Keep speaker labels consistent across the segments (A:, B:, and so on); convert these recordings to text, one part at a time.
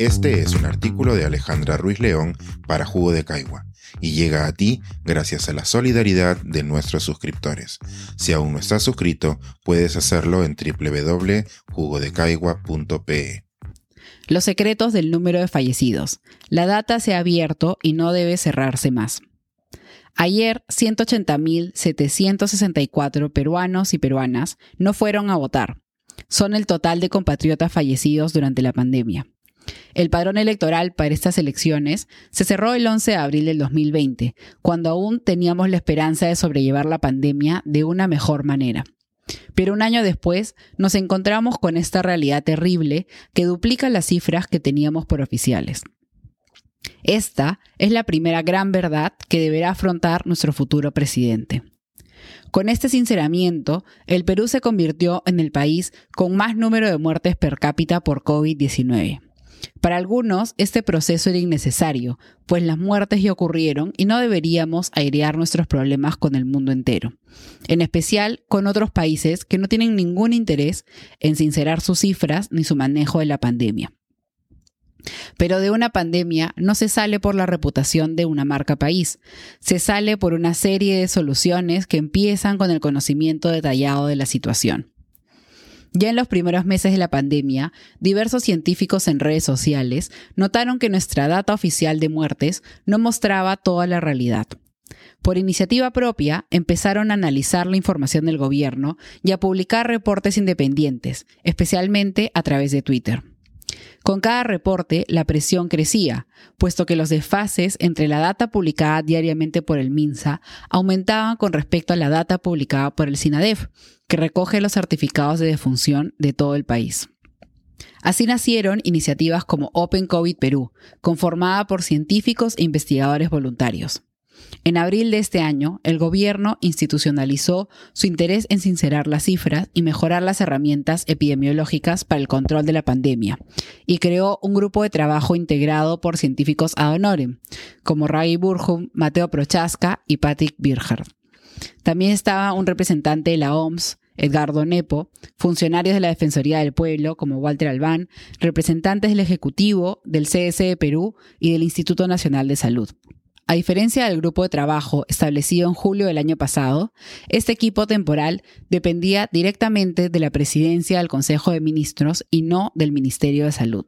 A: Este es un artículo de Alejandra Ruiz León para Jugo de Caigua y llega a ti gracias a la solidaridad de nuestros suscriptores. Si aún no estás suscrito, puedes hacerlo en www.jugodecaigua.pe.
B: Los secretos del número de fallecidos. La data se ha abierto y no debe cerrarse más. Ayer, 180.764 peruanos y peruanas no fueron a votar. Son el total de compatriotas fallecidos durante la pandemia. El padrón electoral para estas elecciones se cerró el 11 de abril del 2020, cuando aún teníamos la esperanza de sobrellevar la pandemia de una mejor manera. Pero un año después nos encontramos con esta realidad terrible que duplica las cifras que teníamos por oficiales. Esta es la primera gran verdad que deberá afrontar nuestro futuro presidente. Con este sinceramiento, el Perú se convirtió en el país con más número de muertes per cápita por COVID-19. Para algunos, este proceso era innecesario, pues las muertes ya ocurrieron y no deberíamos airear nuestros problemas con el mundo entero, en especial con otros países que no tienen ningún interés en sincerar sus cifras ni su manejo de la pandemia. Pero de una pandemia no se sale por la reputación de una marca país, se sale por una serie de soluciones que empiezan con el conocimiento detallado de la situación. Ya en los primeros meses de la pandemia, diversos científicos en redes sociales notaron que nuestra data oficial de muertes no mostraba toda la realidad. Por iniciativa propia, empezaron a analizar la información del gobierno y a publicar reportes independientes, especialmente a través de Twitter. Con cada reporte, la presión crecía, puesto que los desfases entre la data publicada diariamente por el MINSA aumentaban con respecto a la data publicada por el SINADEF, que recoge los certificados de defunción de todo el país. Así nacieron iniciativas como Open COVID Perú, conformada por científicos e investigadores voluntarios. En abril de este año, el gobierno institucionalizó su interés en sincerar las cifras y mejorar las herramientas epidemiológicas para el control de la pandemia, y creó un grupo de trabajo integrado por científicos ad honorem, como Ray Burham, Mateo Prochaska y Patrick Birger. También estaba un representante de la OMS, Edgardo Nepo, funcionarios de la Defensoría del Pueblo como Walter Albán, representantes del Ejecutivo, del CS de Perú y del Instituto Nacional de Salud. A diferencia del grupo de trabajo establecido en julio del año pasado, este equipo temporal dependía directamente de la presidencia del Consejo de Ministros y no del Ministerio de Salud.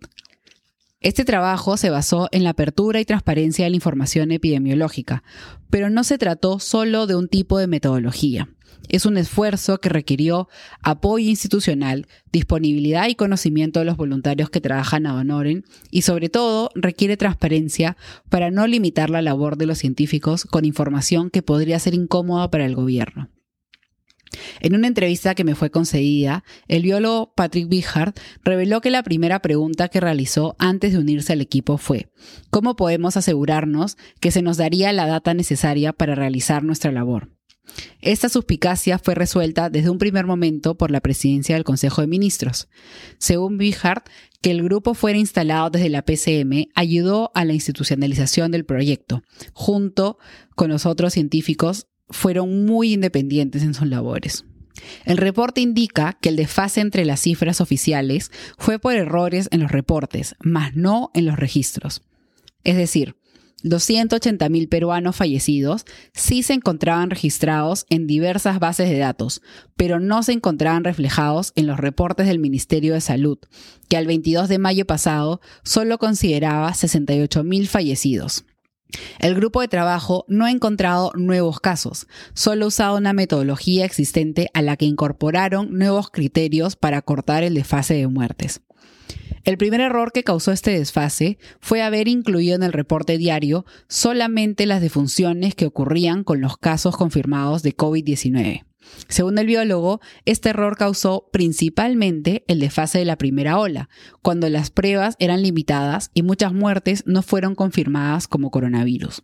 B: Este trabajo se basó en la apertura y transparencia de la información epidemiológica, pero no se trató solo de un tipo de metodología. Es un esfuerzo que requirió apoyo institucional, disponibilidad y conocimiento de los voluntarios que trabajan a Honoren y sobre todo requiere transparencia para no limitar la labor de los científicos con información que podría ser incómoda para el gobierno. En una entrevista que me fue concedida, el biólogo Patrick Bichard reveló que la primera pregunta que realizó antes de unirse al equipo fue, ¿cómo podemos asegurarnos que se nos daría la data necesaria para realizar nuestra labor? Esta suspicacia fue resuelta desde un primer momento por la presidencia del Consejo de Ministros. Según Bihart, que el grupo fuera instalado desde la PCM ayudó a la institucionalización del proyecto. Junto con los otros científicos, fueron muy independientes en sus labores. El reporte indica que el desfase entre las cifras oficiales fue por errores en los reportes, más no en los registros. Es decir, 280.000 peruanos fallecidos sí se encontraban registrados en diversas bases de datos, pero no se encontraban reflejados en los reportes del Ministerio de Salud, que al 22 de mayo pasado solo consideraba 68.000 fallecidos. El grupo de trabajo no ha encontrado nuevos casos, solo ha usado una metodología existente a la que incorporaron nuevos criterios para cortar el desfase de muertes. El primer error que causó este desfase fue haber incluido en el reporte diario solamente las defunciones que ocurrían con los casos confirmados de COVID-19. Según el biólogo, este error causó principalmente el desfase de la primera ola, cuando las pruebas eran limitadas y muchas muertes no fueron confirmadas como coronavirus.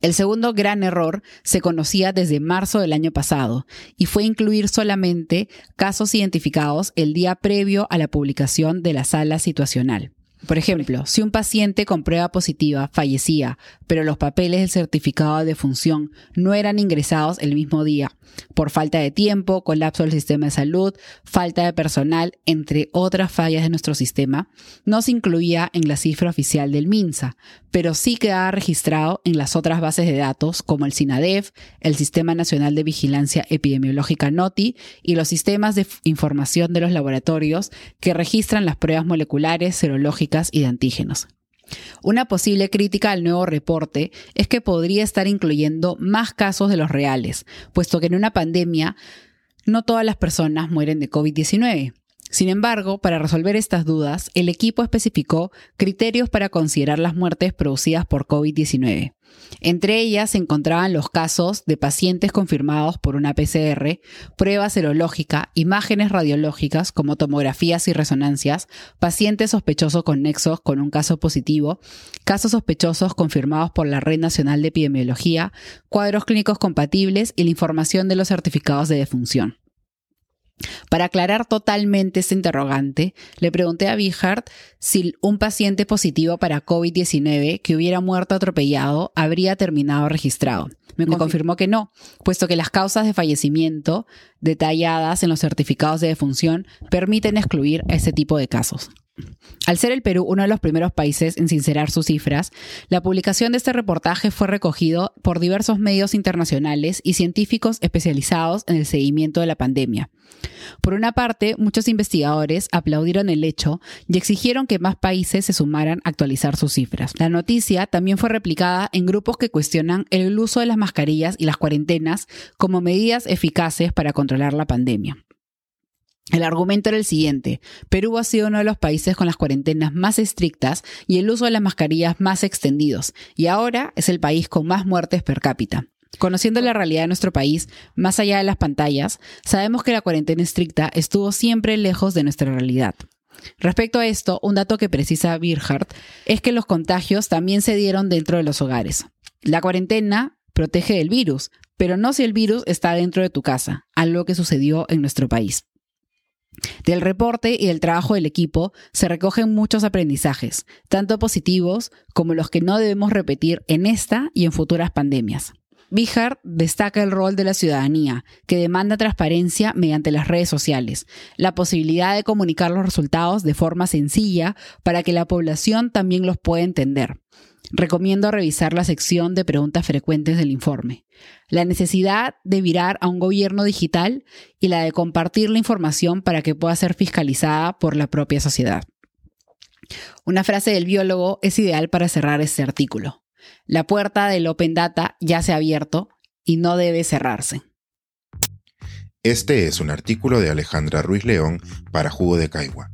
B: El segundo gran error se conocía desde marzo del año pasado y fue incluir solamente casos identificados el día previo a la publicación de la sala situacional. Por ejemplo, si un paciente con prueba positiva fallecía, pero los papeles del certificado de defunción no eran ingresados el mismo día, por falta de tiempo, colapso del sistema de salud, falta de personal, entre otras fallas de nuestro sistema, no se incluía en la cifra oficial del MINSA, pero sí quedaba registrado en las otras bases de datos como el SINADEF, el Sistema Nacional de Vigilancia Epidemiológica NOTI y los sistemas de información de los laboratorios que registran las pruebas moleculares, serológicas, y de antígenos. Una posible crítica al nuevo reporte es que podría estar incluyendo más casos de los reales, puesto que en una pandemia no todas las personas mueren de COVID-19. Sin embargo, para resolver estas dudas, el equipo especificó criterios para considerar las muertes producidas por COVID-19. Entre ellas se encontraban los casos de pacientes confirmados por una PCR, prueba serológica, imágenes radiológicas como tomografías y resonancias, pacientes sospechosos con nexos con un caso positivo, casos sospechosos confirmados por la Red Nacional de Epidemiología, cuadros clínicos compatibles y la información de los certificados de defunción. Para aclarar totalmente este interrogante, le pregunté a Bihart si un paciente positivo para COVID-19 que hubiera muerto atropellado habría terminado registrado. Me confirmó que no, puesto que las causas de fallecimiento detalladas en los certificados de defunción permiten excluir ese tipo de casos. Al ser el Perú uno de los primeros países en sincerar sus cifras, la publicación de este reportaje fue recogido por diversos medios internacionales y científicos especializados en el seguimiento de la pandemia. Por una parte, muchos investigadores aplaudieron el hecho y exigieron que más países se sumaran a actualizar sus cifras. La noticia también fue replicada en grupos que cuestionan el uso de las mascarillas y las cuarentenas como medidas eficaces para controlar la pandemia. El argumento era el siguiente. Perú ha sido uno de los países con las cuarentenas más estrictas y el uso de las mascarillas más extendidos, y ahora es el país con más muertes per cápita. Conociendo la realidad de nuestro país, más allá de las pantallas, sabemos que la cuarentena estricta estuvo siempre lejos de nuestra realidad. Respecto a esto, un dato que precisa Birhart es que los contagios también se dieron dentro de los hogares. La cuarentena protege del virus, pero no si el virus está dentro de tu casa, algo que sucedió en nuestro país. Del reporte y del trabajo del equipo se recogen muchos aprendizajes, tanto positivos como los que no debemos repetir en esta y en futuras pandemias. Bihar destaca el rol de la ciudadanía, que demanda transparencia mediante las redes sociales, la posibilidad de comunicar los resultados de forma sencilla para que la población también los pueda entender. Recomiendo revisar la sección de preguntas frecuentes del informe. La necesidad de virar a un gobierno digital y la de compartir la información para que pueda ser fiscalizada por la propia sociedad. Una frase del biólogo es ideal para cerrar este artículo. La puerta del Open Data ya se ha abierto y no debe cerrarse.
A: Este es un artículo de Alejandra Ruiz León para Jugo de Caigua